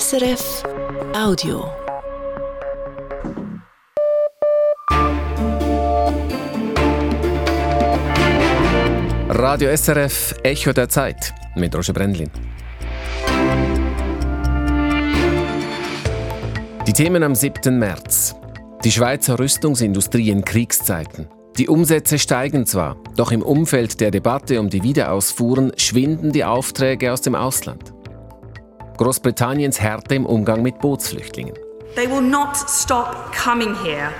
SRF Audio. Radio SRF Echo der Zeit mit Roger Brendlin. Die Themen am 7. März. Die Schweizer Rüstungsindustrie in Kriegszeiten. Die Umsätze steigen zwar, doch im Umfeld der Debatte um die Wiederausfuhren schwinden die Aufträge aus dem Ausland. Großbritanniens Härte im Umgang mit Bootsflüchtlingen. They will not stop coming here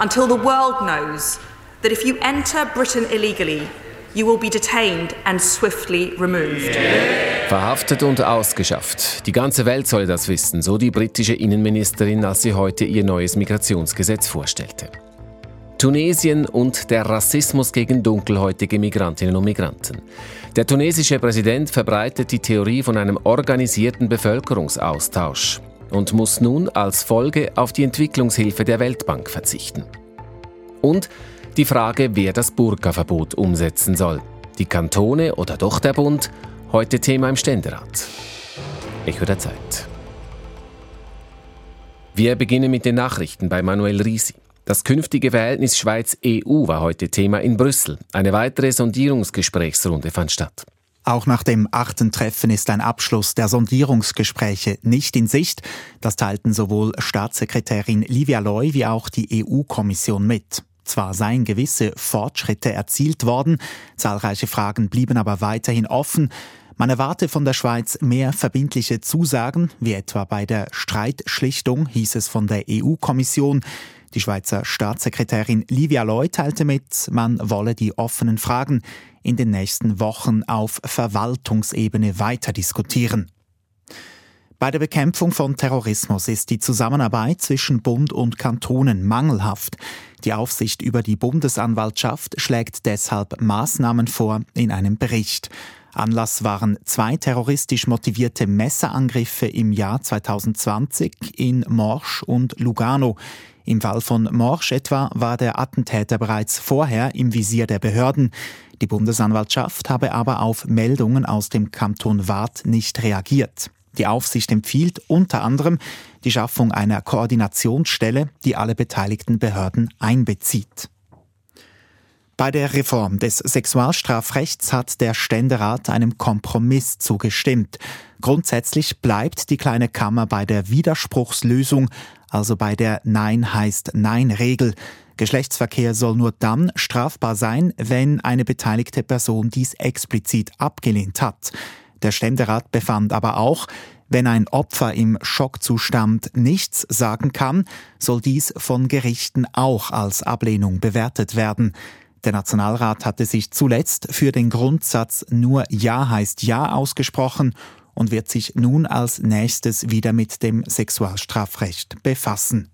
until the world knows that if you enter Britain illegally, you will be detained and swiftly removed. Verhaftet und ausgeschafft. Die ganze Welt solle das wissen, so die britische Innenministerin, als sie heute ihr neues Migrationsgesetz vorstellte. Tunesien und der Rassismus gegen dunkelhäutige Migrantinnen und Migranten. Der tunesische Präsident verbreitet die Theorie von einem organisierten Bevölkerungsaustausch und muss nun als Folge auf die Entwicklungshilfe der Weltbank verzichten. Und die Frage, wer das Burka-Verbot umsetzen soll. Die Kantone oder doch der Bund? Heute Thema im Ständerat. Echo der Zeit. Wir beginnen mit den Nachrichten bei Manuel Risi. Das künftige Verhältnis Schweiz-EU war heute Thema in Brüssel. Eine weitere Sondierungsgesprächsrunde fand statt. Auch nach dem achten Treffen ist ein Abschluss der Sondierungsgespräche nicht in Sicht. Das teilten sowohl Staatssekretärin Livia Loy wie auch die EU-Kommission mit. Zwar seien gewisse Fortschritte erzielt worden, zahlreiche Fragen blieben aber weiterhin offen. Man erwarte von der Schweiz mehr verbindliche Zusagen, wie etwa bei der Streitschlichtung, hieß es von der EU-Kommission. Die Schweizer Staatssekretärin Livia Loy teilte mit, man wolle die offenen Fragen in den nächsten Wochen auf Verwaltungsebene weiter diskutieren. Bei der Bekämpfung von Terrorismus ist die Zusammenarbeit zwischen Bund und Kantonen mangelhaft. Die Aufsicht über die Bundesanwaltschaft schlägt deshalb Maßnahmen vor in einem Bericht. Anlass waren zwei terroristisch motivierte Messerangriffe im Jahr 2020 in Morsch und Lugano. Im Fall von Morsch etwa war der Attentäter bereits vorher im Visier der Behörden. Die Bundesanwaltschaft habe aber auf Meldungen aus dem Kanton Waadt nicht reagiert. Die Aufsicht empfiehlt unter anderem die Schaffung einer Koordinationsstelle, die alle beteiligten Behörden einbezieht. Bei der Reform des Sexualstrafrechts hat der Ständerat einem Kompromiss zugestimmt. Grundsätzlich bleibt die kleine Kammer bei der Widerspruchslösung, also bei der Nein heißt Nein-Regel. Geschlechtsverkehr soll nur dann strafbar sein, wenn eine beteiligte Person dies explizit abgelehnt hat. Der Ständerat befand aber auch, wenn ein Opfer im Schockzustand nichts sagen kann, soll dies von Gerichten auch als Ablehnung bewertet werden. Der Nationalrat hatte sich zuletzt für den Grundsatz nur Ja heißt Ja ausgesprochen und wird sich nun als nächstes wieder mit dem Sexualstrafrecht befassen.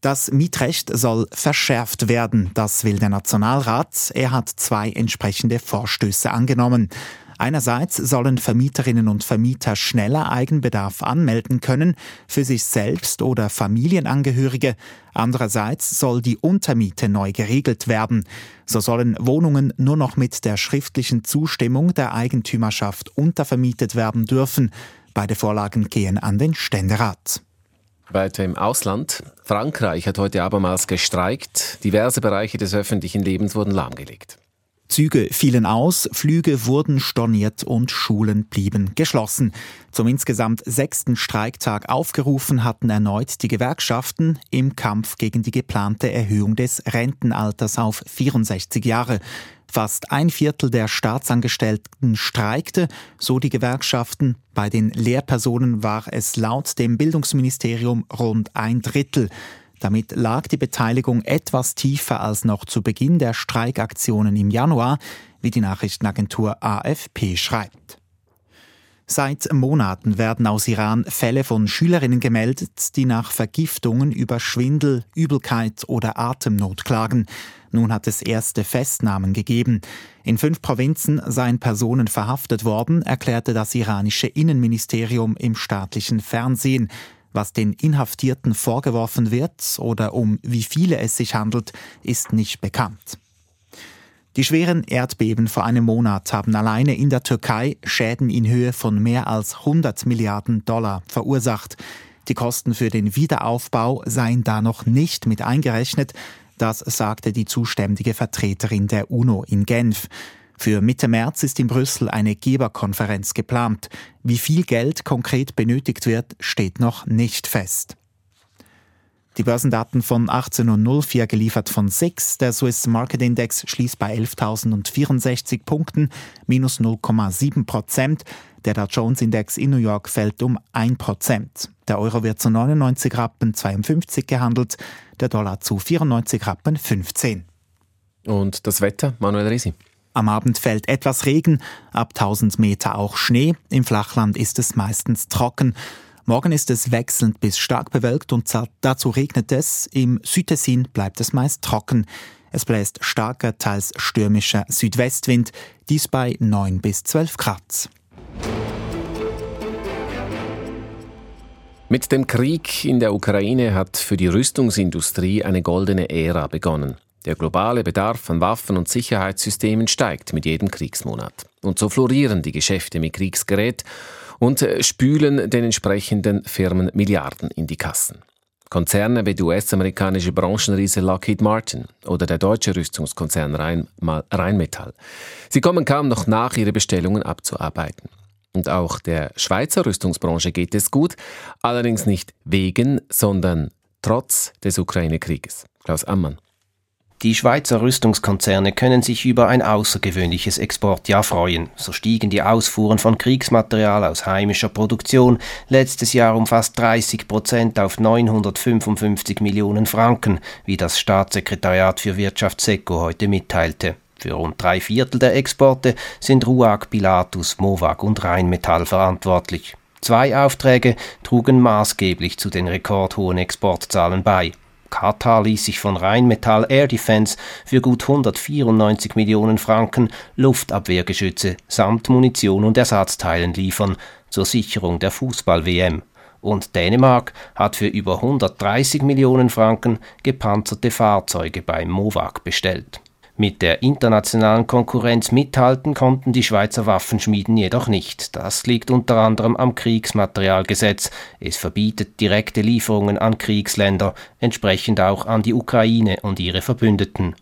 Das Mietrecht soll verschärft werden, das will der Nationalrat. Er hat zwei entsprechende Vorstöße angenommen. Einerseits sollen Vermieterinnen und Vermieter schneller Eigenbedarf anmelden können für sich selbst oder Familienangehörige. Andererseits soll die Untermiete neu geregelt werden. So sollen Wohnungen nur noch mit der schriftlichen Zustimmung der Eigentümerschaft untervermietet werden dürfen. Beide Vorlagen gehen an den Ständerat. Weiter im Ausland. Frankreich hat heute abermals gestreikt. Diverse Bereiche des öffentlichen Lebens wurden lahmgelegt. Züge fielen aus, Flüge wurden storniert und Schulen blieben geschlossen. Zum insgesamt sechsten Streiktag aufgerufen hatten erneut die Gewerkschaften im Kampf gegen die geplante Erhöhung des Rentenalters auf 64 Jahre. Fast ein Viertel der Staatsangestellten streikte, so die Gewerkschaften. Bei den Lehrpersonen war es laut dem Bildungsministerium rund ein Drittel. Damit lag die Beteiligung etwas tiefer als noch zu Beginn der Streikaktionen im Januar, wie die Nachrichtenagentur AFP schreibt. Seit Monaten werden aus Iran Fälle von Schülerinnen gemeldet, die nach Vergiftungen über Schwindel, Übelkeit oder Atemnot klagen. Nun hat es erste Festnahmen gegeben. In fünf Provinzen seien Personen verhaftet worden, erklärte das iranische Innenministerium im staatlichen Fernsehen. Was den Inhaftierten vorgeworfen wird oder um wie viele es sich handelt, ist nicht bekannt. Die schweren Erdbeben vor einem Monat haben alleine in der Türkei Schäden in Höhe von mehr als 100 Milliarden Dollar verursacht. Die Kosten für den Wiederaufbau seien da noch nicht mit eingerechnet, das sagte die zuständige Vertreterin der UNO in Genf. Für Mitte März ist in Brüssel eine Geberkonferenz geplant. Wie viel Geld konkret benötigt wird, steht noch nicht fest. Die Börsendaten von 18.04 geliefert von SIX. Der Swiss Market Index schließt bei 11.064 Punkten, minus 0,7 Prozent. Der Dow Jones Index in New York fällt um 1 Prozent. Der Euro wird zu 99 Rappen 52 gehandelt, der Dollar zu 94 Rappen 15. Und das Wetter, Manuel Risi? Am Abend fällt etwas Regen, ab 1000 Meter auch Schnee. Im Flachland ist es meistens trocken. Morgen ist es wechselnd bis stark bewölkt und dazu regnet es. Im Südtessin bleibt es meist trocken. Es bläst starker, teils stürmischer Südwestwind, dies bei 9 bis 12 Grad. Mit dem Krieg in der Ukraine hat für die Rüstungsindustrie eine goldene Ära begonnen. Der globale Bedarf an Waffen und Sicherheitssystemen steigt mit jedem Kriegsmonat. Und so florieren die Geschäfte mit Kriegsgerät und äh, spülen den entsprechenden Firmen Milliarden in die Kassen. Konzerne wie die US-amerikanische Branchenriese Lockheed Martin oder der deutsche Rüstungskonzern Rhein Rheinmetall. Sie kommen kaum noch nach, ihre Bestellungen abzuarbeiten. Und auch der Schweizer Rüstungsbranche geht es gut, allerdings nicht wegen, sondern trotz des Ukraine-Krieges. Klaus Ammann. Die Schweizer Rüstungskonzerne können sich über ein außergewöhnliches Exportjahr freuen. So stiegen die Ausfuhren von Kriegsmaterial aus heimischer Produktion letztes Jahr um fast 30 Prozent auf 955 Millionen Franken, wie das Staatssekretariat für Wirtschaft SECO heute mitteilte. Für rund drei Viertel der Exporte sind Ruag, Pilatus, Movag und Rheinmetall verantwortlich. Zwei Aufträge trugen maßgeblich zu den rekordhohen Exportzahlen bei. Katar ließ sich von Rheinmetall Air Defense für gut 194 Millionen Franken Luftabwehrgeschütze samt Munition und Ersatzteilen liefern zur Sicherung der Fußball-WM. Und Dänemark hat für über 130 Millionen Franken gepanzerte Fahrzeuge beim MOVAG bestellt. Mit der internationalen Konkurrenz mithalten konnten die Schweizer Waffenschmieden jedoch nicht. Das liegt unter anderem am Kriegsmaterialgesetz. Es verbietet direkte Lieferungen an Kriegsländer, entsprechend auch an die Ukraine und ihre Verbündeten.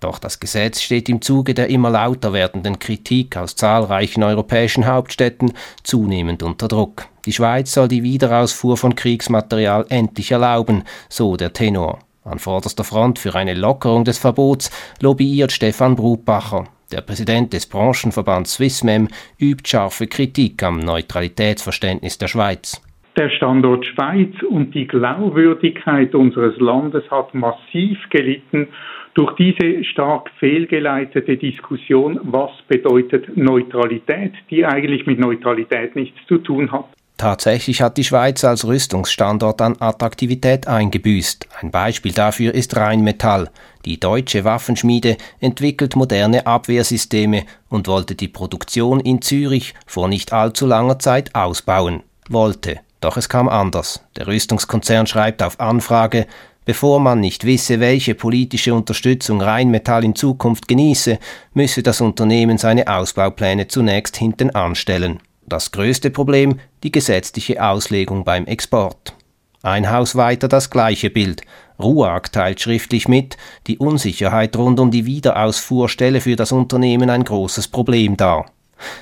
Doch das Gesetz steht im Zuge der immer lauter werdenden Kritik aus zahlreichen europäischen Hauptstädten zunehmend unter Druck. Die Schweiz soll die Wiederausfuhr von Kriegsmaterial endlich erlauben, so der Tenor. An vorderster Front für eine Lockerung des Verbots lobbyiert Stefan Brutbacher. Der Präsident des Branchenverbands Swissmem übt scharfe Kritik am Neutralitätsverständnis der Schweiz. Der Standort Schweiz und die Glaubwürdigkeit unseres Landes hat massiv gelitten durch diese stark fehlgeleitete Diskussion, was bedeutet Neutralität, die eigentlich mit Neutralität nichts zu tun hat. Tatsächlich hat die Schweiz als Rüstungsstandort an Attraktivität eingebüßt. Ein Beispiel dafür ist Rheinmetall. Die deutsche Waffenschmiede entwickelt moderne Abwehrsysteme und wollte die Produktion in Zürich vor nicht allzu langer Zeit ausbauen. Wollte. Doch es kam anders. Der Rüstungskonzern schreibt auf Anfrage, Bevor man nicht wisse, welche politische Unterstützung Rheinmetall in Zukunft genieße, müsse das Unternehmen seine Ausbaupläne zunächst hinten anstellen. Das größte Problem die gesetzliche Auslegung beim Export. Ein Haus weiter das gleiche Bild. RUAG teilt schriftlich mit, die Unsicherheit rund um die Wiederausfuhr stelle für das Unternehmen ein großes Problem dar.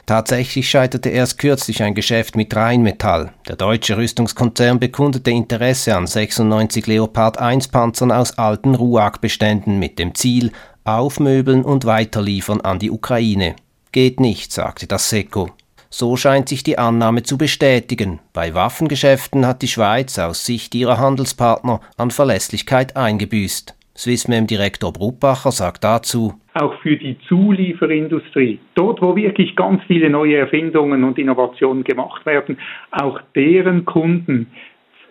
Tatsächlich scheiterte erst kürzlich ein Geschäft mit Rheinmetall. Der deutsche Rüstungskonzern bekundete Interesse an 96 Leopard 1 Panzern aus alten RUAG-Beständen mit dem Ziel, aufmöbeln und weiterliefern an die Ukraine. Geht nicht, sagte das SECO. So scheint sich die Annahme zu bestätigen. Bei Waffengeschäften hat die Schweiz aus Sicht ihrer Handelspartner an Verlässlichkeit eingebüßt. Swissmem-Direktor Bruppacher sagt dazu, auch für die Zulieferindustrie, dort wo wirklich ganz viele neue Erfindungen und Innovationen gemacht werden, auch deren Kunden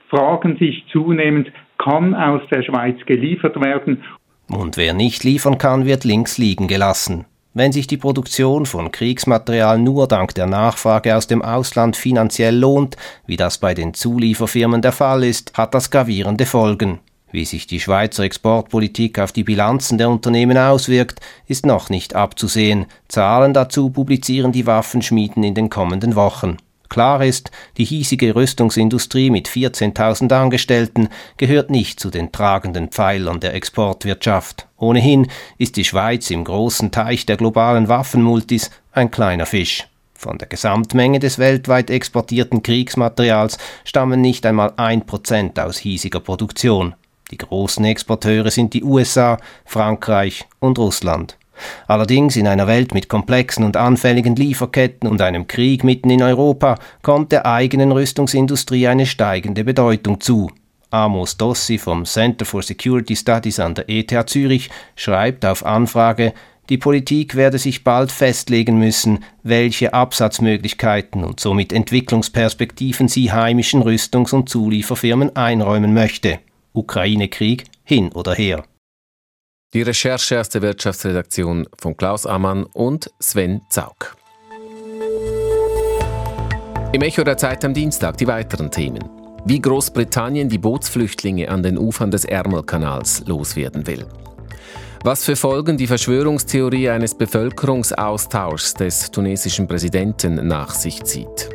fragen sich zunehmend, kann aus der Schweiz geliefert werden. Und wer nicht liefern kann, wird links liegen gelassen. Wenn sich die Produktion von Kriegsmaterial nur dank der Nachfrage aus dem Ausland finanziell lohnt, wie das bei den Zulieferfirmen der Fall ist, hat das gravierende Folgen. Wie sich die Schweizer Exportpolitik auf die Bilanzen der Unternehmen auswirkt, ist noch nicht abzusehen. Zahlen dazu publizieren die Waffenschmieden in den kommenden Wochen. Klar ist, die hiesige Rüstungsindustrie mit 14.000 Angestellten gehört nicht zu den tragenden Pfeilern der Exportwirtschaft. Ohnehin ist die Schweiz im großen Teich der globalen Waffenmultis ein kleiner Fisch. Von der Gesamtmenge des weltweit exportierten Kriegsmaterials stammen nicht einmal ein Prozent aus hiesiger Produktion. Die großen Exporteure sind die USA, Frankreich und Russland. Allerdings in einer Welt mit komplexen und anfälligen Lieferketten und einem Krieg mitten in Europa kommt der eigenen Rüstungsindustrie eine steigende Bedeutung zu. Amos Dossi vom Center for Security Studies an der ETH Zürich schreibt auf Anfrage, die Politik werde sich bald festlegen müssen, welche Absatzmöglichkeiten und somit Entwicklungsperspektiven sie heimischen Rüstungs- und Zulieferfirmen einräumen möchte. Ukraine-Krieg hin oder her. Die Recherche aus der Wirtschaftsredaktion von Klaus Ammann und Sven Zaug. Im Echo der Zeit am Dienstag die weiteren Themen. Wie Großbritannien die Bootsflüchtlinge an den Ufern des Ärmelkanals loswerden will. Was für Folgen die Verschwörungstheorie eines Bevölkerungsaustauschs des tunesischen Präsidenten nach sich zieht.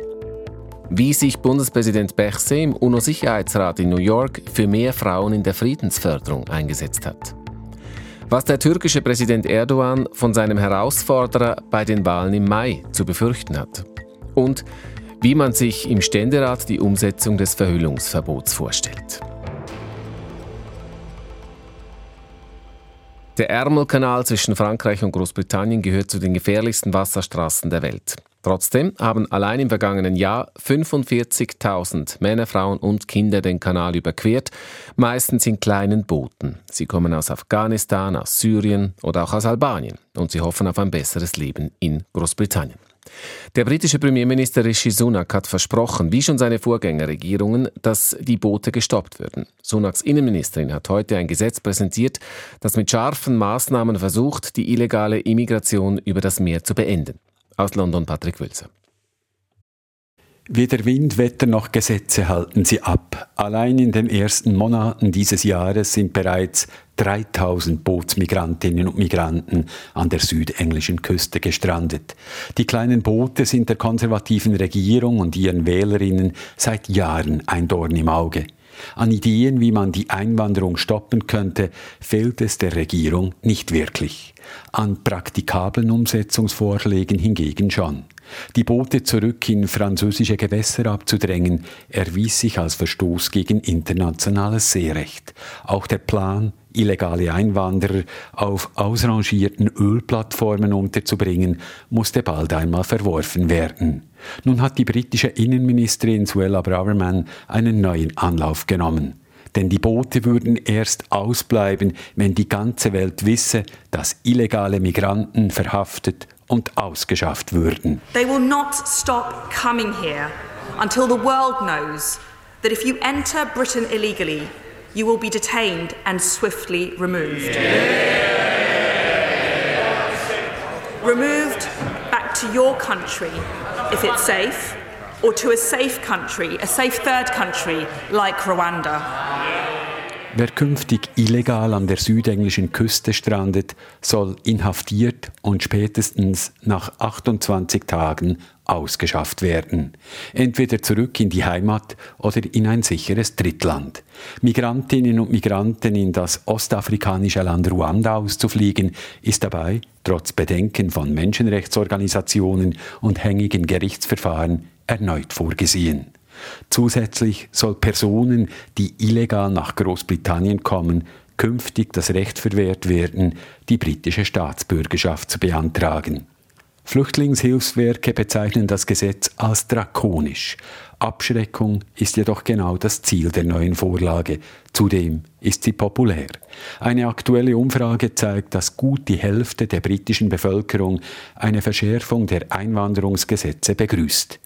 Wie sich Bundespräsident Berset im UNO-Sicherheitsrat in New York für mehr Frauen in der Friedensförderung eingesetzt hat was der türkische Präsident Erdogan von seinem Herausforderer bei den Wahlen im Mai zu befürchten hat und wie man sich im Ständerat die Umsetzung des Verhüllungsverbots vorstellt. Der Ärmelkanal zwischen Frankreich und Großbritannien gehört zu den gefährlichsten Wasserstraßen der Welt. Trotzdem haben allein im vergangenen Jahr 45.000 Männer, Frauen und Kinder den Kanal überquert, meistens in kleinen Booten. Sie kommen aus Afghanistan, aus Syrien oder auch aus Albanien und sie hoffen auf ein besseres Leben in Großbritannien. Der britische Premierminister Rishi Sunak hat versprochen, wie schon seine Vorgängerregierungen, dass die Boote gestoppt würden. Sunaks Innenministerin hat heute ein Gesetz präsentiert, das mit scharfen Maßnahmen versucht, die illegale Immigration über das Meer zu beenden. Aus London Patrick Wülzer. Weder Wind, Wetter noch Gesetze halten sie ab. Allein in den ersten Monaten dieses Jahres sind bereits 3000 Bootsmigrantinnen und Migranten an der südenglischen Küste gestrandet. Die kleinen Boote sind der konservativen Regierung und ihren Wählerinnen seit Jahren ein Dorn im Auge. An Ideen, wie man die Einwanderung stoppen könnte, fehlt es der Regierung nicht wirklich. An praktikablen Umsetzungsvorschlägen hingegen schon. Die Boote zurück in französische Gewässer abzudrängen, erwies sich als Verstoß gegen internationales Seerecht. Auch der Plan, illegale Einwanderer auf ausrangierten Ölplattformen unterzubringen, musste bald einmal verworfen werden. Nun hat die britische Innenministerin Suella Braverman einen neuen Anlauf genommen. Denn die Boote würden erst ausbleiben, wenn die ganze Welt wisse, dass illegale Migranten verhaftet und ausgeschafft würden. They will not stop coming here until the world knows that if you enter Britain illegally, you will be detained and swiftly removed. Removed back to your country if it's safe, or to a safe country, a safe third country like Rwanda. Wer künftig illegal an der südenglischen Küste strandet, soll inhaftiert und spätestens nach 28 Tagen ausgeschafft werden. Entweder zurück in die Heimat oder in ein sicheres Drittland. Migrantinnen und Migranten in das ostafrikanische Land Ruanda auszufliegen, ist dabei, trotz Bedenken von Menschenrechtsorganisationen und hängigen Gerichtsverfahren, erneut vorgesehen. Zusätzlich soll Personen, die illegal nach Großbritannien kommen, künftig das Recht verwehrt werden, die britische Staatsbürgerschaft zu beantragen. Flüchtlingshilfswerke bezeichnen das Gesetz als drakonisch. Abschreckung ist jedoch genau das Ziel der neuen Vorlage. Zudem ist sie populär. Eine aktuelle Umfrage zeigt, dass gut die Hälfte der britischen Bevölkerung eine Verschärfung der Einwanderungsgesetze begrüßt.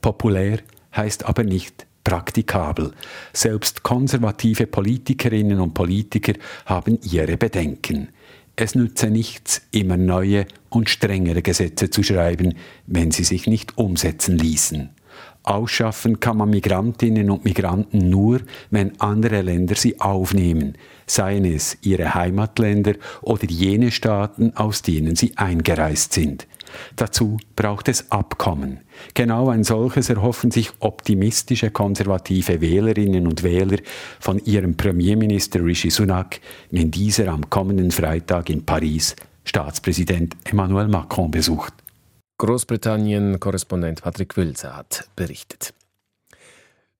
Populär heißt aber nicht praktikabel. Selbst konservative Politikerinnen und Politiker haben ihre Bedenken. Es nütze nichts, immer neue und strengere Gesetze zu schreiben, wenn sie sich nicht umsetzen ließen. Ausschaffen kann man Migrantinnen und Migranten nur, wenn andere Länder sie aufnehmen, seien es ihre Heimatländer oder jene Staaten, aus denen sie eingereist sind. Dazu braucht es Abkommen. Genau ein solches erhoffen sich optimistische konservative Wählerinnen und Wähler von ihrem Premierminister Rishi Sunak, wenn dieser am kommenden Freitag in Paris Staatspräsident Emmanuel Macron besucht. Großbritannien-Korrespondent Patrick Wülzer hat berichtet.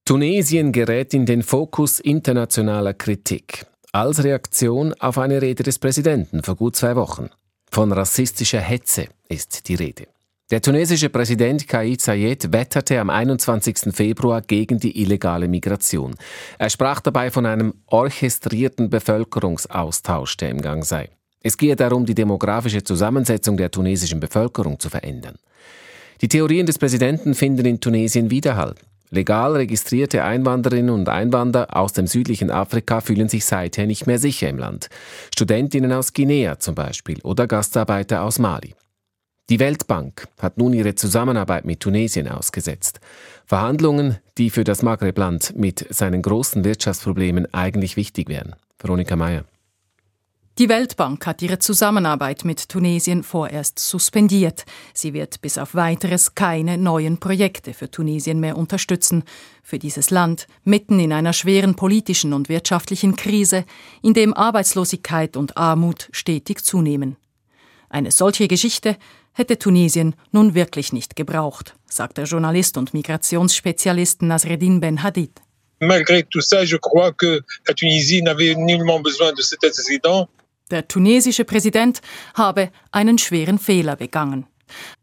Tunesien gerät in den Fokus internationaler Kritik als Reaktion auf eine Rede des Präsidenten vor gut zwei Wochen. Von rassistischer Hetze ist die Rede. Der tunesische Präsident Kais Sayed wetterte am 21. Februar gegen die illegale Migration. Er sprach dabei von einem orchestrierten Bevölkerungsaustausch, der im Gang sei. Es gehe darum, die demografische Zusammensetzung der tunesischen Bevölkerung zu verändern. Die Theorien des Präsidenten finden in Tunesien Widerhall. Legal registrierte Einwanderinnen und Einwanderer aus dem südlichen Afrika fühlen sich seither nicht mehr sicher im Land. Studentinnen aus Guinea zum Beispiel oder Gastarbeiter aus Mali. Die Weltbank hat nun ihre Zusammenarbeit mit Tunesien ausgesetzt. Verhandlungen, die für das Maghreb-Land mit seinen großen Wirtschaftsproblemen eigentlich wichtig wären. Veronika Mayer. Die Weltbank hat ihre Zusammenarbeit mit Tunesien vorerst suspendiert. Sie wird bis auf weiteres keine neuen Projekte für Tunesien mehr unterstützen. Für dieses Land, mitten in einer schweren politischen und wirtschaftlichen Krise, in dem Arbeitslosigkeit und Armut stetig zunehmen. Eine solche Geschichte hätte Tunesien nun wirklich nicht gebraucht, sagt der Journalist und Migrationsspezialist Nasreddin Ben Hadid. Malgré tout ça, je crois que la Tunisie n'avait nullement besoin. Der tunesische Präsident habe einen schweren Fehler begangen.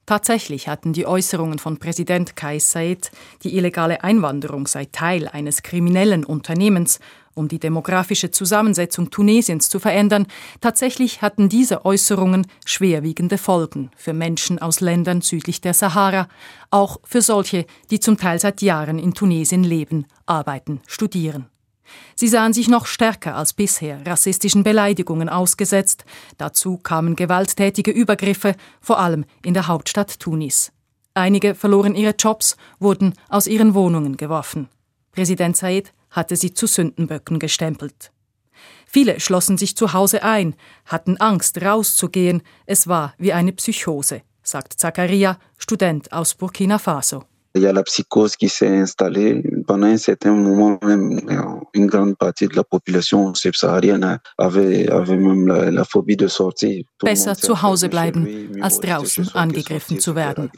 Tatsächlich hatten die Äußerungen von Präsident Kais Saied, die illegale Einwanderung sei Teil eines kriminellen Unternehmens, um die demografische Zusammensetzung Tunesiens zu verändern, tatsächlich hatten diese Äußerungen schwerwiegende Folgen für Menschen aus Ländern südlich der Sahara, auch für solche, die zum Teil seit Jahren in Tunesien leben, arbeiten, studieren. Sie sahen sich noch stärker als bisher rassistischen Beleidigungen ausgesetzt. Dazu kamen gewalttätige Übergriffe, vor allem in der Hauptstadt Tunis. Einige verloren ihre Jobs, wurden aus ihren Wohnungen geworfen. Präsident Said hatte sie zu Sündenböcken gestempelt. Viele schlossen sich zu Hause ein, hatten Angst, rauszugehen. Es war wie eine Psychose, sagt Zakaria, Student aus Burkina Faso. Il y a la psychose qui s'est installée. Pendant un certain moment, même une grande partie de la population subsaharienne avait, avait même la, la phobie de sortir. Besser zu Hause bleiben, als draußen angegriffen zu werden.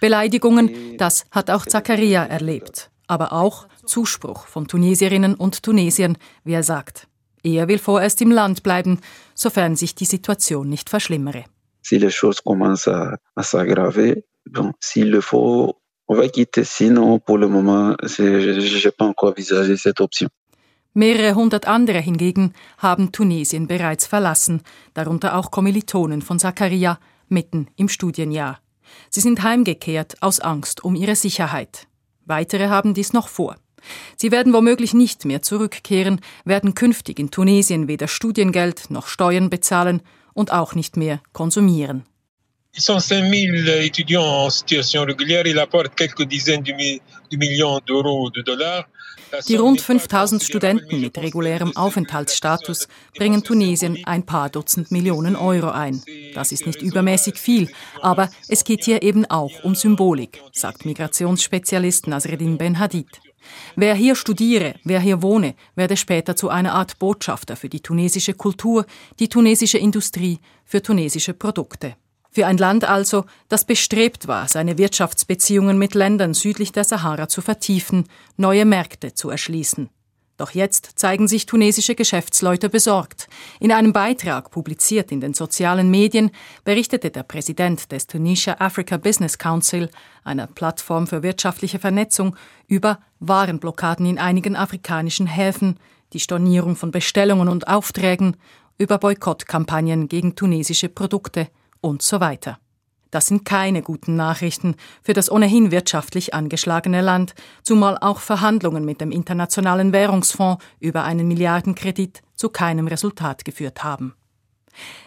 Beleidigungen, das hat auch Zakaria erlebt. Aber auch Zuspruch von Tunesierinnen und Tunesiern, wie er sagt. Er will vorerst im Land bleiben, sofern sich die Situation nicht verschlimmere. Si les choses commencent à, à s'aggraver, bon, s'il le faut, on va quitter. Sinon, pour le moment, je pas encore envisagé cette option. Mehrere hundert andere hingegen haben Tunesien bereits verlassen, darunter auch Kommilitonen von Zakaria mitten im Studienjahr. Sie sind heimgekehrt aus Angst um ihre Sicherheit. Weitere haben dies noch vor. Sie werden womöglich nicht mehr zurückkehren, werden künftig in Tunesien weder Studiengeld noch Steuern bezahlen und auch nicht mehr konsumieren. Ils sont 5000 étudiants en situation régulière. Ils apportent quelques dizaines de millions d'euros de dollars. Die rund 5000 Studenten mit regulärem Aufenthaltsstatus bringen Tunesien ein paar Dutzend Millionen Euro ein. Das ist nicht übermäßig viel, aber es geht hier eben auch um Symbolik, sagt Migrationsspezialist Nasreddin Ben Hadid. Wer hier studiere, wer hier wohne, werde später zu einer Art Botschafter für die tunesische Kultur, die tunesische Industrie, für tunesische Produkte. Für ein Land also, das bestrebt war, seine Wirtschaftsbeziehungen mit Ländern südlich der Sahara zu vertiefen, neue Märkte zu erschließen. Doch jetzt zeigen sich tunesische Geschäftsleute besorgt. In einem Beitrag, publiziert in den sozialen Medien, berichtete der Präsident des Tunisia Africa Business Council, einer Plattform für wirtschaftliche Vernetzung, über Warenblockaden in einigen afrikanischen Häfen, die Stornierung von Bestellungen und Aufträgen, über Boykottkampagnen gegen tunesische Produkte und so weiter. Das sind keine guten Nachrichten für das ohnehin wirtschaftlich angeschlagene Land, zumal auch Verhandlungen mit dem Internationalen Währungsfonds über einen Milliardenkredit zu keinem Resultat geführt haben.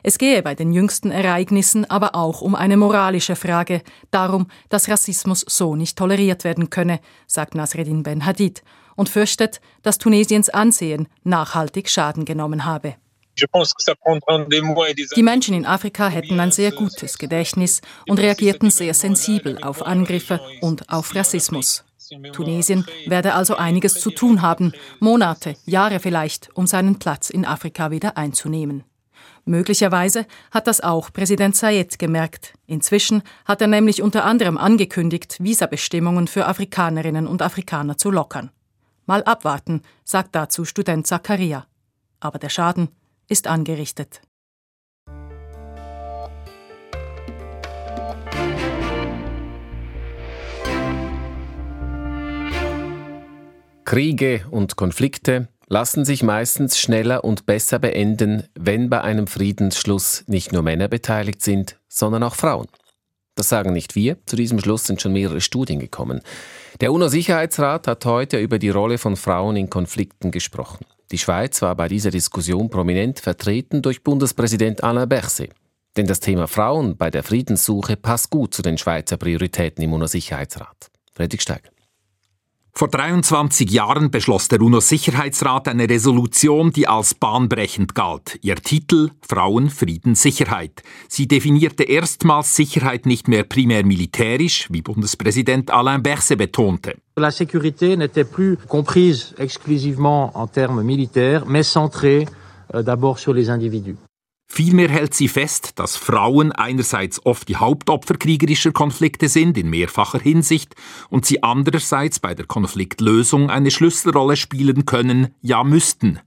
Es gehe bei den jüngsten Ereignissen aber auch um eine moralische Frage, darum, dass Rassismus so nicht toleriert werden könne, sagt Nasreddin Ben Hadid und fürchtet, dass Tunesiens Ansehen nachhaltig Schaden genommen habe. Die Menschen in Afrika hätten ein sehr gutes Gedächtnis und reagierten sehr sensibel auf Angriffe und auf Rassismus. Tunesien werde also einiges zu tun haben, Monate, Jahre vielleicht, um seinen Platz in Afrika wieder einzunehmen. Möglicherweise hat das auch Präsident Sayed gemerkt. Inzwischen hat er nämlich unter anderem angekündigt, Visabestimmungen für Afrikanerinnen und Afrikaner zu lockern. Mal abwarten, sagt dazu Student Zakaria. Aber der Schaden ist angerichtet. Kriege und Konflikte lassen sich meistens schneller und besser beenden, wenn bei einem Friedensschluss nicht nur Männer beteiligt sind, sondern auch Frauen. Das sagen nicht wir, zu diesem Schluss sind schon mehrere Studien gekommen. Der UNO-Sicherheitsrat hat heute über die Rolle von Frauen in Konflikten gesprochen. Die Schweiz war bei dieser Diskussion prominent vertreten durch Bundespräsident Alain Berset. Denn das Thema Frauen bei der Friedenssuche passt gut zu den Schweizer Prioritäten im UNO-Sicherheitsrat. Friedrich Steiger. Vor 23 Jahren beschloss der UNO-Sicherheitsrat eine Resolution, die als bahnbrechend galt. Ihr Titel Frauen, Frieden, Sicherheit. Sie definierte erstmals Sicherheit nicht mehr primär militärisch, wie Bundespräsident Alain Berset betonte. La sécurité n'était plus comprise exclusivement en termes militaires, mais centrée euh, d'abord sur les individus. Vielmehr hält sie fest, dass Frauen einerseits oft die Hauptopfer kriegerischer Konflikte sind in mehrfacher Hinsicht und sie andererseits bei der Konfliktlösung eine Schlüsselrolle spielen können, ja müssten.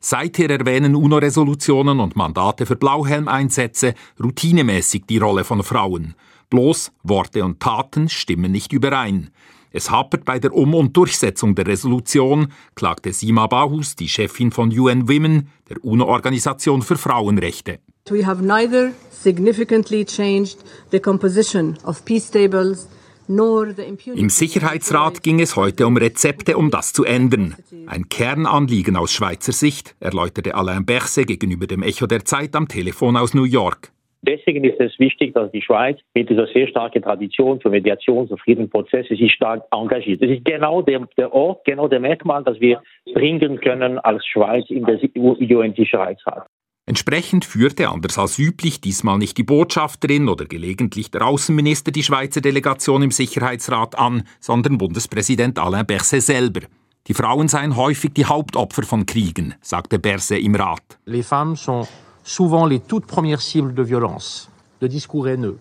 Seither erwähnen UNO-Resolutionen und Mandate für Blauhelmeinsätze routinemäßig die Rolle von Frauen. Bloß Worte und Taten stimmen nicht überein. Es hapert bei der Um- und Durchsetzung der Resolution, klagte Sima Bahus, die Chefin von UN Women, der UNO-Organisation für Frauenrechte. We have neither significantly changed the composition of peace tables im Sicherheitsrat ging es heute um Rezepte, um das zu ändern. Ein Kernanliegen aus Schweizer Sicht, erläuterte Alain Berset gegenüber dem Echo der Zeit am Telefon aus New York. Deswegen ist es wichtig, dass die Schweiz mit dieser sehr starken Tradition für Mediations- und Friedensprozesse sich stark engagiert. Das ist genau der, der Ort, genau der Merkmal, das wir bringen können als Schweiz in der UN-Sicherheitsrat. Entsprechend führte anders als üblich diesmal nicht die Botschafterin oder gelegentlich der Außenminister die Schweizer Delegation im Sicherheitsrat an, sondern Bundespräsident Alain Berset selber. Die Frauen seien häufig die Hauptopfer von Kriegen, sagte Berset im Rat. Les femmes sont souvent les toutes premières cibles de violence, de discours haineux,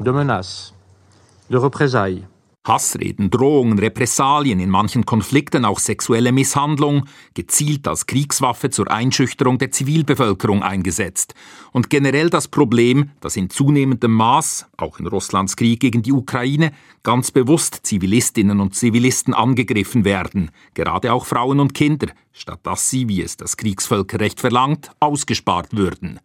de menaces, de représailles. Hassreden, Drohungen, Repressalien, in manchen Konflikten auch sexuelle Misshandlung, gezielt als Kriegswaffe zur Einschüchterung der Zivilbevölkerung eingesetzt. Und generell das Problem, dass in zunehmendem Maß, auch in Russlands Krieg gegen die Ukraine, ganz bewusst Zivilistinnen und Zivilisten angegriffen werden, gerade auch Frauen und Kinder, statt dass sie, wie es das Kriegsvölkerrecht verlangt, ausgespart würden.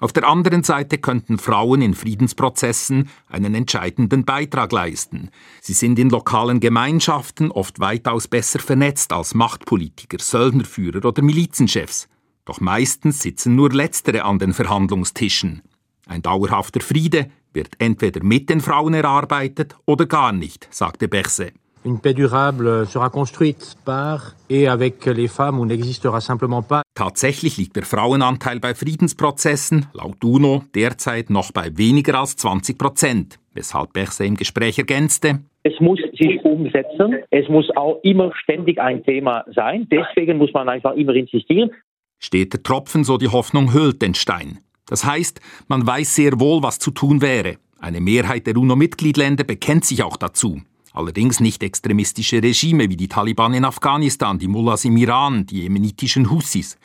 Auf der anderen Seite könnten Frauen in Friedensprozessen einen entscheidenden Beitrag leisten. Sie sind in lokalen Gemeinschaften oft weitaus besser vernetzt als Machtpolitiker, Söldnerführer oder Milizenchefs. Doch meistens sitzen nur letztere an den Verhandlungstischen. Ein dauerhafter Friede wird entweder mit den Frauen erarbeitet oder gar nicht, sagte Berset. Une paix durable sera construite par et avec les femmes ou n'existera simplement pas. Tatsächlich liegt der Frauenanteil bei Friedensprozessen laut UNO derzeit noch bei weniger als 20 Prozent, weshalb Berset im Gespräch ergänzte. Es muss sich umsetzen. Es muss auch immer ständig ein Thema sein. Deswegen muss man einfach immer insistieren. Steht der Tropfen, so die Hoffnung hüllt den Stein. Das heißt, man weiß sehr wohl, was zu tun wäre. Eine Mehrheit der UNO-Mitgliedländer bekennt sich auch dazu. Allerdings nicht extremistische Regime wie die Taliban in Afghanistan, die Mullahs im Iran, die jemenitischen Hussis.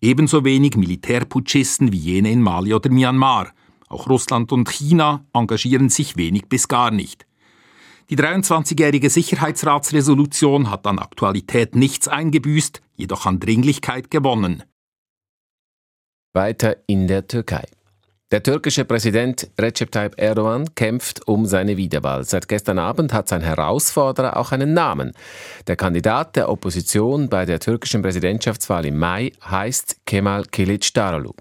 Ebenso wenig Militärputschisten wie jene in Mali oder Myanmar. Auch Russland und China engagieren sich wenig bis gar nicht. Die 23-jährige Sicherheitsratsresolution hat an Aktualität nichts eingebüßt, jedoch an Dringlichkeit gewonnen. Weiter in der Türkei. Der türkische Präsident Recep Tayyip Erdogan kämpft um seine Wiederwahl. Seit gestern Abend hat sein Herausforderer auch einen Namen. Der Kandidat der Opposition bei der türkischen Präsidentschaftswahl im Mai heißt Kemal Kılıçdaroğlu.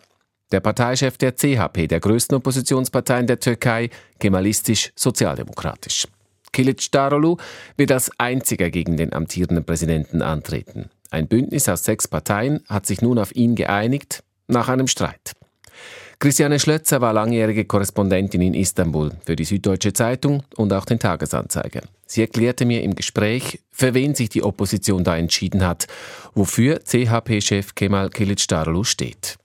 Der Parteichef der CHP, der größten Oppositionspartei in der Türkei, kemalistisch-sozialdemokratisch. Kilic Darolu wird als einziger gegen den amtierenden Präsidenten antreten. Ein Bündnis aus sechs Parteien hat sich nun auf ihn geeinigt, nach einem Streit. Christiane Schlötzer war langjährige Korrespondentin in Istanbul für die Süddeutsche Zeitung und auch den Tagesanzeiger. Sie erklärte mir im Gespräch, für wen sich die Opposition da entschieden hat, wofür CHP-Chef Kemal Kılıçdaroğlu steht.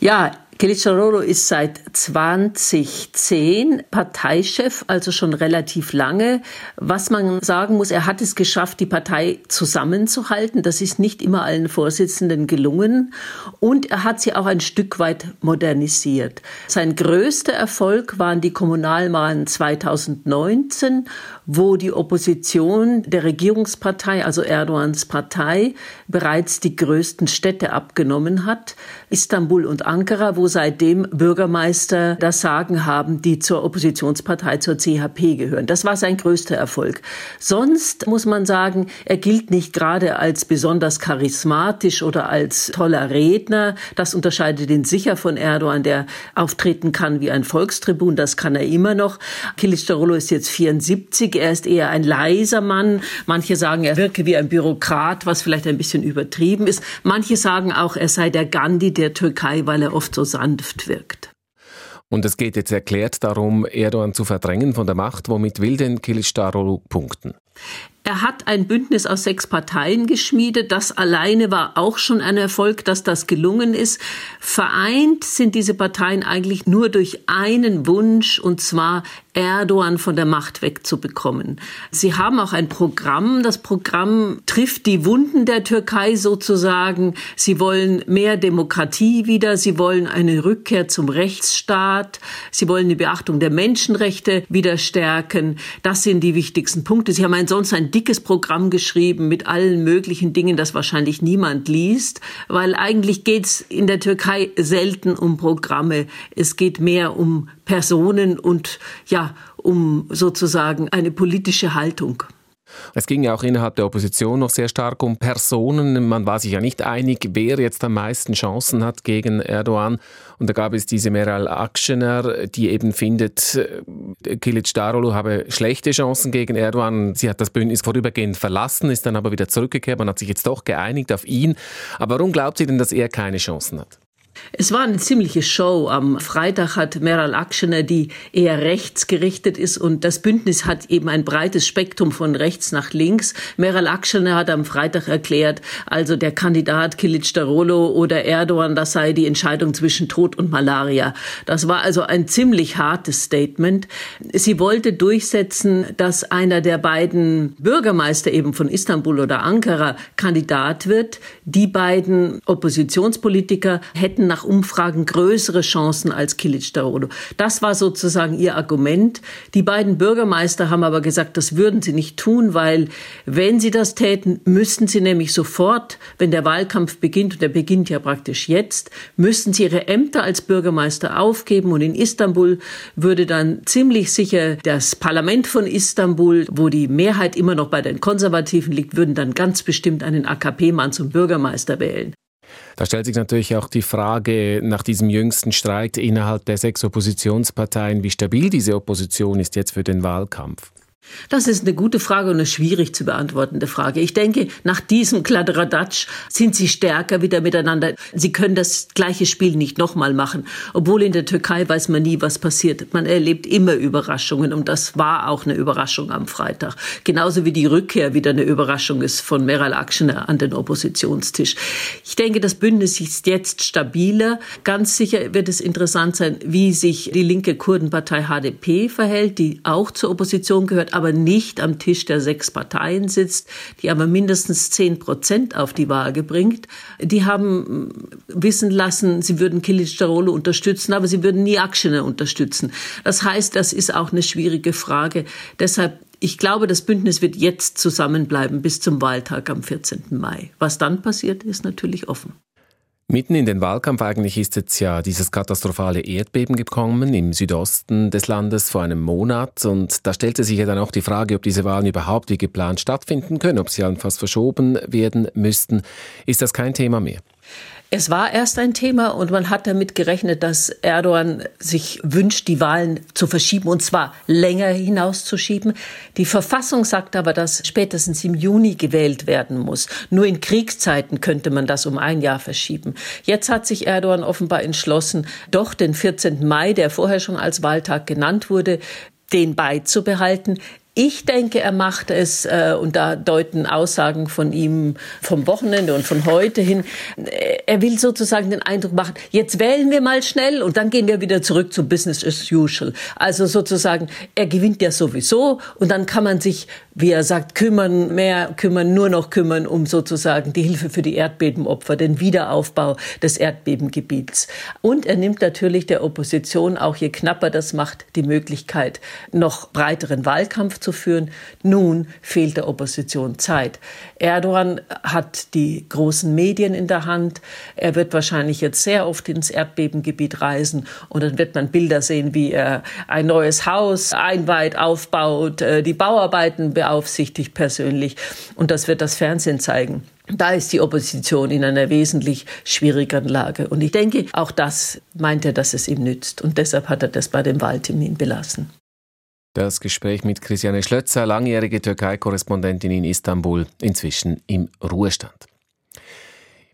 Ja, Kılıçdaroğlu ist seit 2010 Parteichef, also schon relativ lange. Was man sagen muss, er hat es geschafft, die Partei zusammenzuhalten. Das ist nicht immer allen Vorsitzenden gelungen. Und er hat sie auch ein Stück weit modernisiert. Sein größter Erfolg waren die Kommunalwahlen 2019, wo die Opposition der Regierungspartei, also Erdogans Partei, bereits die größten Städte abgenommen hat. Istanbul und Ankara, wo seitdem Bürgermeister das Sagen haben, die zur Oppositionspartei, zur CHP gehören. Das war sein größter Erfolg. Sonst muss man sagen, er gilt nicht gerade als besonders charismatisch oder als toller Redner. Das unterscheidet ihn sicher von Erdogan, der auftreten kann wie ein Volkstribun. Das kann er immer noch. Kilicdaroglu ist jetzt 74. Er ist eher ein leiser Mann. Manche sagen, er wirke wie ein Bürokrat, was vielleicht ein bisschen übertrieben ist. Manche sagen auch, er sei der Gandhi der Türkei, weil er oft so sanft wirkt. Und es geht jetzt erklärt darum, Erdogan zu verdrängen von der Macht. Womit will denn Kilicdaroglu punkten? Er hat ein Bündnis aus sechs Parteien geschmiedet. Das alleine war auch schon ein Erfolg, dass das gelungen ist. Vereint sind diese Parteien eigentlich nur durch einen Wunsch, und zwar Erdogan von der Macht wegzubekommen. Sie haben auch ein Programm. Das Programm trifft die Wunden der Türkei sozusagen. Sie wollen mehr Demokratie wieder. Sie wollen eine Rückkehr zum Rechtsstaat. Sie wollen die Beachtung der Menschenrechte wieder stärken. Das sind die wichtigsten Punkte. Sie haben ein sonst ein dickes Programm geschrieben mit allen möglichen Dingen, das wahrscheinlich niemand liest, weil eigentlich geht es in der Türkei selten um Programme. Es geht mehr um Personen und ja, um sozusagen eine politische Haltung. Es ging ja auch innerhalb der Opposition noch sehr stark um Personen. Man war sich ja nicht einig, wer jetzt am meisten Chancen hat gegen Erdogan. Und da gab es diese Meral Akşener, die eben findet, äh, Kilic Darolu habe schlechte Chancen gegen Erdogan. Sie hat das Bündnis vorübergehend verlassen, ist dann aber wieder zurückgekehrt. Man hat sich jetzt doch geeinigt auf ihn. Aber warum glaubt sie denn, dass er keine Chancen hat? Es war eine ziemliche Show. Am Freitag hat Meral Akşener, die eher rechts gerichtet ist und das Bündnis hat eben ein breites Spektrum von rechts nach links. Meral Akşener hat am Freitag erklärt, also der Kandidat Kilicdaroglu oder Erdogan, das sei die Entscheidung zwischen Tod und Malaria. Das war also ein ziemlich hartes Statement. Sie wollte durchsetzen, dass einer der beiden Bürgermeister eben von Istanbul oder Ankara Kandidat wird. Die beiden Oppositionspolitiker hätten nach Umfragen größere Chancen als Kilic Darolo. Das war sozusagen ihr Argument. Die beiden Bürgermeister haben aber gesagt, das würden sie nicht tun, weil wenn sie das täten, müssten sie nämlich sofort, wenn der Wahlkampf beginnt, und der beginnt ja praktisch jetzt, müssten sie ihre Ämter als Bürgermeister aufgeben und in Istanbul würde dann ziemlich sicher das Parlament von Istanbul, wo die Mehrheit immer noch bei den Konservativen liegt, würden dann ganz bestimmt einen AKP-Mann zum Bürgermeister wählen. Da stellt sich natürlich auch die Frage nach diesem jüngsten Streit innerhalb der sechs Oppositionsparteien, wie stabil diese Opposition ist jetzt für den Wahlkampf. Das ist eine gute Frage und eine schwierig zu beantwortende Frage. Ich denke, nach diesem Kladderadatsch sind sie stärker wieder miteinander. Sie können das gleiche Spiel nicht nochmal machen. Obwohl in der Türkei weiß man nie, was passiert. Man erlebt immer Überraschungen und das war auch eine Überraschung am Freitag. Genauso wie die Rückkehr wieder eine Überraschung ist von Meral Akşener an den Oppositionstisch. Ich denke, das Bündnis ist jetzt stabiler. Ganz sicher wird es interessant sein, wie sich die linke Kurdenpartei HDP verhält, die auch zur Opposition gehört aber nicht am Tisch der sechs Parteien sitzt, die aber mindestens zehn Prozent auf die Waage bringt. Die haben wissen lassen, sie würden Kilicdaroglu unterstützen, aber sie würden nie Akşener unterstützen. Das heißt, das ist auch eine schwierige Frage. Deshalb ich glaube, das Bündnis wird jetzt zusammenbleiben bis zum Wahltag am 14. Mai. Was dann passiert, ist natürlich offen. Mitten in den Wahlkampf eigentlich ist jetzt ja dieses katastrophale Erdbeben gekommen im Südosten des Landes vor einem Monat und da stellte sich ja dann auch die Frage, ob diese Wahlen überhaupt wie geplant stattfinden können, ob sie allenfalls verschoben werden müssten. Ist das kein Thema mehr? Es war erst ein Thema und man hat damit gerechnet, dass Erdogan sich wünscht, die Wahlen zu verschieben und zwar länger hinauszuschieben. Die Verfassung sagt aber, dass spätestens im Juni gewählt werden muss. Nur in Kriegszeiten könnte man das um ein Jahr verschieben. Jetzt hat sich Erdogan offenbar entschlossen, doch den 14. Mai, der vorher schon als Wahltag genannt wurde, den beizubehalten. Ich denke, er macht es, äh, und da deuten Aussagen von ihm vom Wochenende und von heute hin, äh, er will sozusagen den Eindruck machen, jetzt wählen wir mal schnell und dann gehen wir wieder zurück zu Business as usual. Also sozusagen, er gewinnt ja sowieso und dann kann man sich, wie er sagt, kümmern, mehr kümmern, nur noch kümmern um sozusagen die Hilfe für die Erdbebenopfer, den Wiederaufbau des Erdbebengebiets. Und er nimmt natürlich der Opposition, auch je knapper das macht, die Möglichkeit, noch breiteren Wahlkampf zu führen. Nun fehlt der Opposition Zeit. Erdogan hat die großen Medien in der Hand. Er wird wahrscheinlich jetzt sehr oft ins Erdbebengebiet reisen und dann wird man Bilder sehen, wie er ein neues Haus einweiht, aufbaut, äh, die Bauarbeiten beaufsichtigt persönlich. Und das wird das Fernsehen zeigen. Da ist die Opposition in einer wesentlich schwierigeren Lage. Und ich denke, auch das meint er, dass es ihm nützt. Und deshalb hat er das bei dem Wahltermin belassen. Das Gespräch mit Christiane Schlötzer, langjährige Türkei-Korrespondentin in Istanbul, inzwischen im Ruhestand.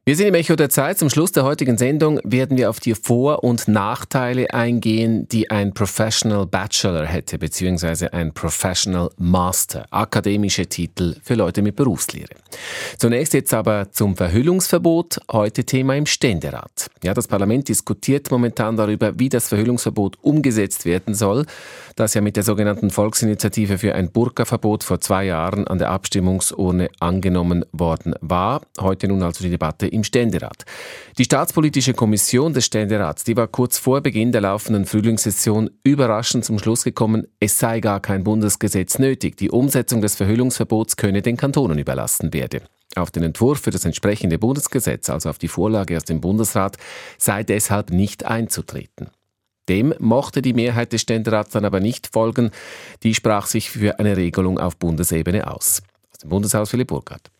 Wir sind im Echo der Zeit. Zum Schluss der heutigen Sendung werden wir auf die Vor- und Nachteile eingehen, die ein Professional Bachelor hätte, beziehungsweise ein Professional Master, akademische Titel für Leute mit Berufslehre. Zunächst jetzt aber zum Verhüllungsverbot, heute Thema im Ständerat. Ja, das Parlament diskutiert momentan darüber, wie das Verhüllungsverbot umgesetzt werden soll, das ja mit der sogenannten Volksinitiative für ein Burka-Verbot vor zwei Jahren an der Abstimmungsurne angenommen worden war. Heute nun also die Debatte im Ständerat. Die Staatspolitische Kommission des Ständerats, die war kurz vor Beginn der laufenden Frühlingssession überraschend zum Schluss gekommen, es sei gar kein Bundesgesetz nötig. Die Umsetzung des Verhüllungsverbots könne den Kantonen überlassen werden. Auf den Entwurf für das entsprechende Bundesgesetz, also auf die Vorlage aus dem Bundesrat, sei deshalb nicht einzutreten. Dem mochte die Mehrheit des Ständerats dann aber nicht folgen. Die sprach sich für eine Regelung auf Bundesebene aus. Aus dem Bundeshaus Philipp Burkhardt.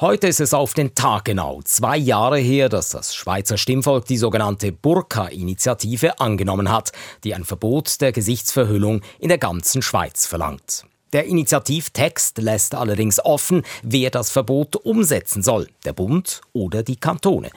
Heute ist es auf den Tag genau zwei Jahre her, dass das Schweizer Stimmvolk die sogenannte Burka-Initiative angenommen hat, die ein Verbot der Gesichtsverhüllung in der ganzen Schweiz verlangt. Der Initiativtext lässt allerdings offen, wer das Verbot umsetzen soll, der Bund oder die Kantone.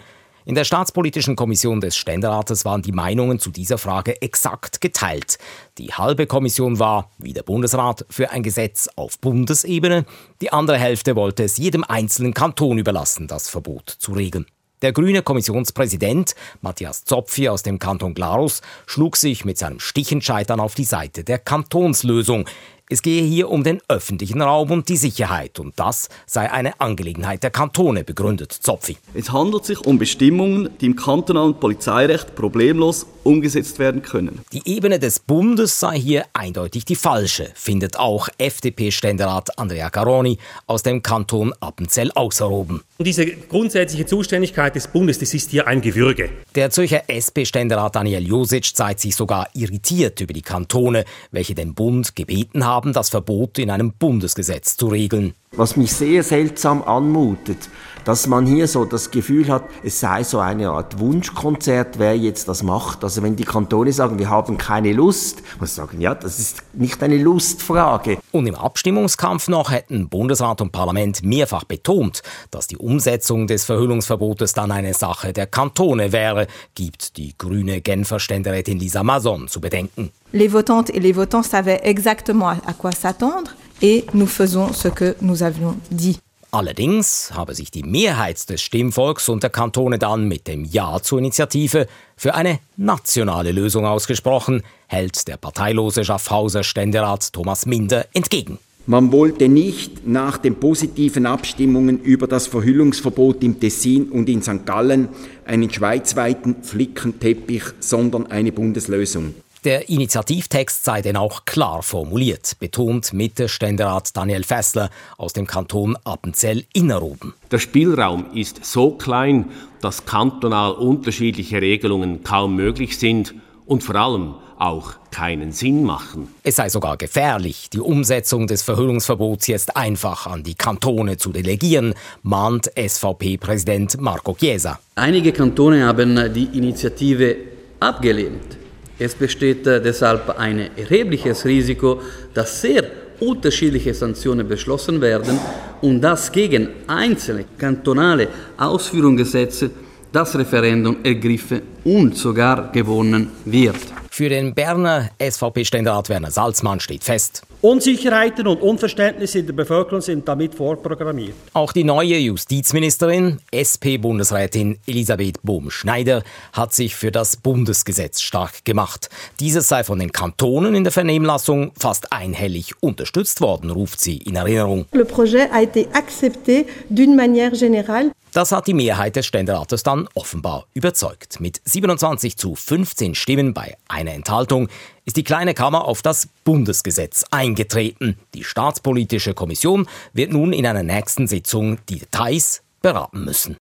In der Staatspolitischen Kommission des Ständerates waren die Meinungen zu dieser Frage exakt geteilt. Die halbe Kommission war, wie der Bundesrat, für ein Gesetz auf Bundesebene, die andere Hälfte wollte es jedem einzelnen Kanton überlassen, das Verbot zu regeln. Der grüne Kommissionspräsident Matthias Zopfi aus dem Kanton Glarus schlug sich mit seinem Stichentscheid dann auf die Seite der Kantonslösung. Es gehe hier um den öffentlichen Raum und die Sicherheit und das sei eine Angelegenheit der Kantone, begründet Zopfi. Es handelt sich um Bestimmungen, die im kantonalen Polizeirecht problemlos umgesetzt werden können. Die Ebene des Bundes sei hier eindeutig die falsche, findet auch FDP-Ständerat Andrea Caroni aus dem Kanton Appenzell Ausserrhoden. Diese grundsätzliche Zuständigkeit des Bundes, das ist hier ein Gewürge. Der Zürcher SP-Ständerat Daniel Josic zeigt sich sogar irritiert über die Kantone, welche den Bund gebeten haben, das Verbot in einem Bundesgesetz zu regeln. Was mich sehr seltsam anmutet, dass man hier so das Gefühl hat, es sei so eine Art Wunschkonzert, wer jetzt das macht. Also wenn die Kantone sagen, wir haben keine Lust, muss sagen, ja, das ist nicht eine Lustfrage. Und im Abstimmungskampf noch hätten Bundesrat und Parlament mehrfach betont, dass die Umsetzung des Verhüllungsverbotes dann eine Sache der Kantone wäre, gibt die grüne Genfer Ständerätin Lisa Mason zu bedenken. Les votantes et les votants savaient exactement à quoi s'attendre et nous faisons ce que nous avions dit. Allerdings habe sich die Mehrheit des Stimmvolks und der Kantone dann mit dem Ja zur Initiative für eine nationale Lösung ausgesprochen, hält der parteilose Schaffhauser Ständerat Thomas Minder entgegen. Man wollte nicht nach den positiven Abstimmungen über das Verhüllungsverbot im Tessin und in St. Gallen einen schweizweiten Flickenteppich, sondern eine Bundeslösung. Der Initiativtext sei denn auch klar formuliert, betont Mitte-Ständerat Daniel Fessler aus dem Kanton Appenzell-Innerrhoden. Der Spielraum ist so klein, dass kantonal unterschiedliche Regelungen kaum möglich sind und vor allem auch keinen Sinn machen. Es sei sogar gefährlich, die Umsetzung des Verhüllungsverbots jetzt einfach an die Kantone zu delegieren, mahnt SVP-Präsident Marco Chiesa. Einige Kantone haben die Initiative abgelehnt. Es besteht äh, deshalb ein erhebliches Risiko, dass sehr unterschiedliche Sanktionen beschlossen werden und dass gegen einzelne kantonale Ausführungsgesetze das Referendum ergriffen und sogar gewonnen wird. Für den Berner SVP-Ständerat Werner Salzmann steht fest. Unsicherheiten und Unverständnisse in der Bevölkerung sind damit vorprogrammiert. Auch die neue Justizministerin, SP-Bundesrätin Elisabeth Bohm-Schneider, hat sich für das Bundesgesetz stark gemacht. Dieses sei von den Kantonen in der Vernehmlassung fast einhellig unterstützt worden, ruft sie in Erinnerung. Le projet a été accepté d'une manière générale. Das hat die Mehrheit des Ständerates dann offenbar überzeugt. Mit 27 zu 15 Stimmen bei einer Enthaltung ist die kleine Kammer auf das Bundesgesetz eingetreten. Die Staatspolitische Kommission wird nun in einer nächsten Sitzung die Details beraten müssen.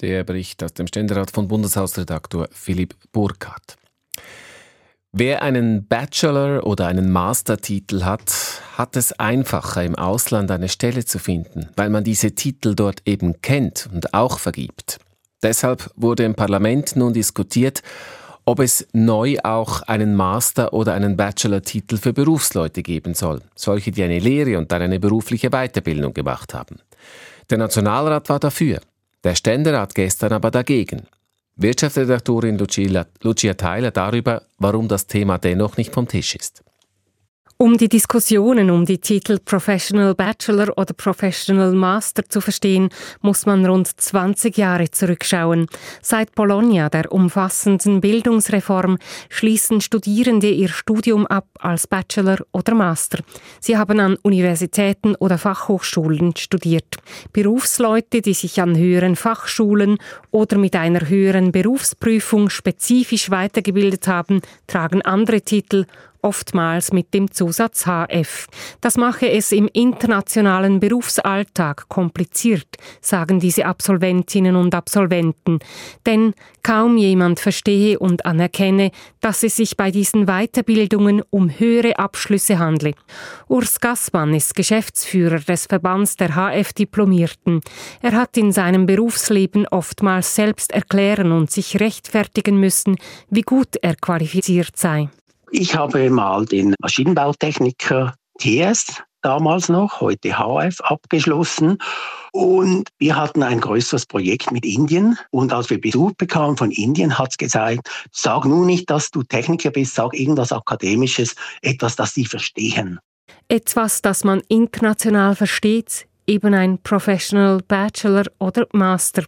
Der Bericht aus dem Ständerat von Bundeshausredaktor Philipp Burkhardt. Wer einen Bachelor- oder einen Mastertitel hat, hat es einfacher, im Ausland eine Stelle zu finden, weil man diese Titel dort eben kennt und auch vergibt. Deshalb wurde im Parlament nun diskutiert, ob es neu auch einen Master- oder einen Bachelor-Titel für Berufsleute geben soll, solche, die eine Lehre und dann eine berufliche Weiterbildung gemacht haben. Der Nationalrat war dafür, der Ständerat gestern aber dagegen. Wirtschaftsredaktorin Lucia, Theiler darüber, warum das Thema dennoch nicht vom Tisch ist. Um die Diskussionen um die Titel Professional Bachelor oder Professional Master zu verstehen, muss man rund 20 Jahre zurückschauen. Seit Bologna, der umfassenden Bildungsreform, schließen Studierende ihr Studium ab als Bachelor oder Master. Sie haben an Universitäten oder Fachhochschulen studiert. Berufsleute, die sich an höheren Fachschulen oder mit einer höheren Berufsprüfung spezifisch weitergebildet haben, tragen andere Titel oftmals mit dem Zusatz HF. Das mache es im internationalen Berufsalltag kompliziert, sagen diese Absolventinnen und Absolventen. Denn kaum jemand verstehe und anerkenne, dass es sich bei diesen Weiterbildungen um höhere Abschlüsse handle. Urs Gassmann ist Geschäftsführer des Verbands der HF-Diplomierten. Er hat in seinem Berufsleben oftmals selbst erklären und sich rechtfertigen müssen, wie gut er qualifiziert sei. Ich habe mal den Maschinenbautechniker TS damals noch, heute HF, abgeschlossen. Und wir hatten ein größeres Projekt mit Indien. Und als wir Besuch bekamen von Indien, hat es gesagt, sag nun nicht, dass du Techniker bist, sag irgendwas Akademisches, etwas, das sie verstehen. Etwas, das man international versteht, eben ein Professional Bachelor oder Master.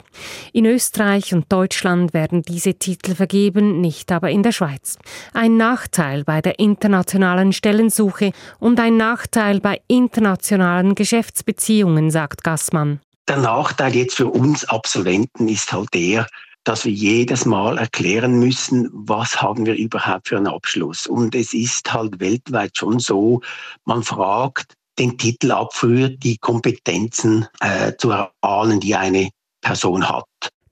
In Österreich und Deutschland werden diese Titel vergeben, nicht aber in der Schweiz. Ein Nachteil bei der internationalen Stellensuche und ein Nachteil bei internationalen Geschäftsbeziehungen, sagt Gassmann. Der Nachteil jetzt für uns Absolventen ist halt der, dass wir jedes Mal erklären müssen, was haben wir überhaupt für einen Abschluss. Und es ist halt weltweit schon so, man fragt, den Titel abführt, die Kompetenzen äh, zu erahnen, die eine Person hat.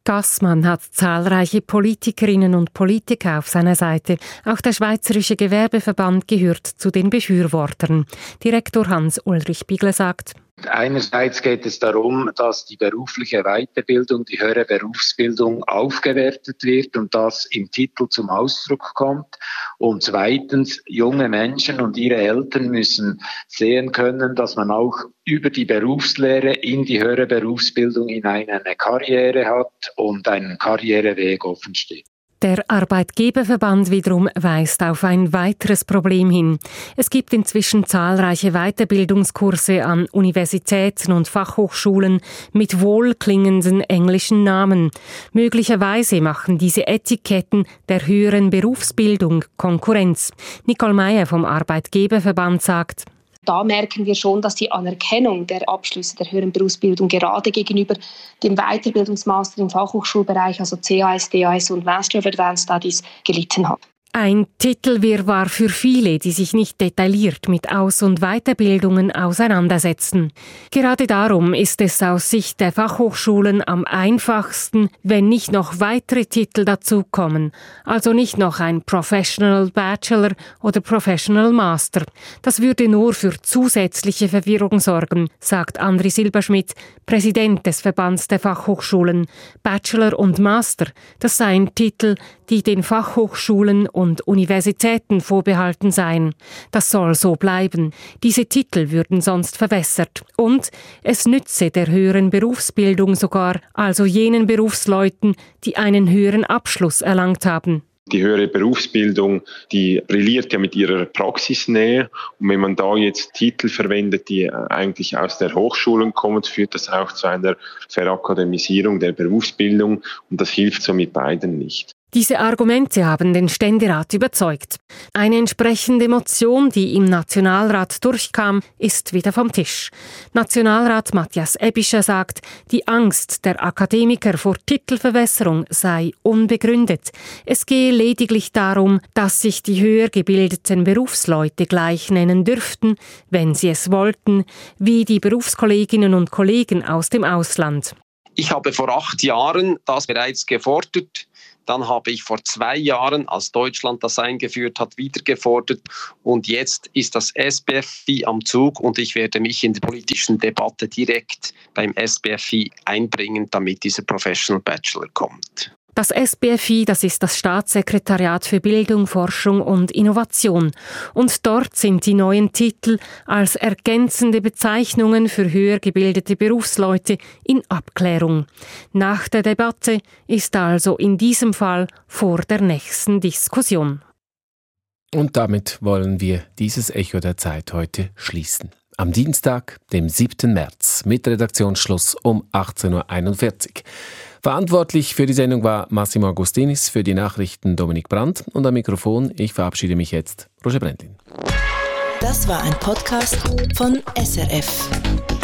Gassmann hat zahlreiche Politikerinnen und Politiker auf seiner Seite. Auch der Schweizerische Gewerbeverband gehört zu den Befürwortern. Direktor Hans-Ulrich Bigler sagt, Einerseits geht es darum, dass die berufliche Weiterbildung, die höhere Berufsbildung aufgewertet wird und das im Titel zum Ausdruck kommt. Und zweitens, junge Menschen und ihre Eltern müssen sehen können, dass man auch über die Berufslehre in die höhere Berufsbildung hinein eine Karriere hat und einen Karriereweg offen steht. Der Arbeitgeberverband wiederum weist auf ein weiteres Problem hin. Es gibt inzwischen zahlreiche Weiterbildungskurse an Universitäten und Fachhochschulen mit wohlklingenden englischen Namen. Möglicherweise machen diese Etiketten der höheren Berufsbildung Konkurrenz. Nicole Meyer vom Arbeitgeberverband sagt, da merken wir schon, dass die Anerkennung der Abschlüsse der höheren Berufsbildung gerade gegenüber dem Weiterbildungsmaster im Fachhochschulbereich, also CAS, DAS und Master of Advanced Studies, gelitten hat. Ein Titelwirrwarr für viele, die sich nicht detailliert mit Aus- und Weiterbildungen auseinandersetzen. Gerade darum ist es aus Sicht der Fachhochschulen am einfachsten, wenn nicht noch weitere Titel dazukommen, also nicht noch ein Professional Bachelor oder Professional Master. Das würde nur für zusätzliche Verwirrung sorgen, sagt Andri Silberschmidt, Präsident des Verbands der Fachhochschulen. Bachelor und Master, das seien Titel, die den Fachhochschulen und Universitäten vorbehalten seien. Das soll so bleiben. Diese Titel würden sonst verwässert. Und es nütze der höheren Berufsbildung sogar, also jenen Berufsleuten, die einen höheren Abschluss erlangt haben. Die höhere Berufsbildung, die brilliert ja mit ihrer Praxisnähe. Und wenn man da jetzt Titel verwendet, die eigentlich aus der Hochschulen kommen, führt das auch zu einer Verakademisierung der Berufsbildung. Und das hilft so mit beiden nicht. Diese Argumente haben den Ständerat überzeugt. Eine entsprechende Motion, die im Nationalrat durchkam, ist wieder vom Tisch. Nationalrat Matthias Ebischer sagt, die Angst der Akademiker vor Titelverwässerung sei unbegründet. Es gehe lediglich darum, dass sich die höher gebildeten Berufsleute gleich nennen dürften, wenn sie es wollten, wie die Berufskolleginnen und Kollegen aus dem Ausland. Ich habe vor acht Jahren das bereits gefordert. Dann habe ich vor zwei Jahren, als Deutschland das eingeführt hat, wieder gefordert. Und jetzt ist das SBFI am Zug und ich werde mich in der politischen Debatte direkt beim SBFI einbringen, damit dieser Professional Bachelor kommt. Das SBFI, das ist das Staatssekretariat für Bildung, Forschung und Innovation. Und dort sind die neuen Titel als ergänzende Bezeichnungen für höher gebildete Berufsleute in Abklärung. Nach der Debatte ist also in diesem Fall vor der nächsten Diskussion. Und damit wollen wir dieses Echo der Zeit heute schließen. Am Dienstag, dem 7. März, mit Redaktionsschluss um 18.41 Uhr. Verantwortlich für die Sendung war Massimo Agostinis, für die Nachrichten Dominik Brandt und am Mikrofon, ich verabschiede mich jetzt, Roger Brendlin. Das war ein Podcast von SRF.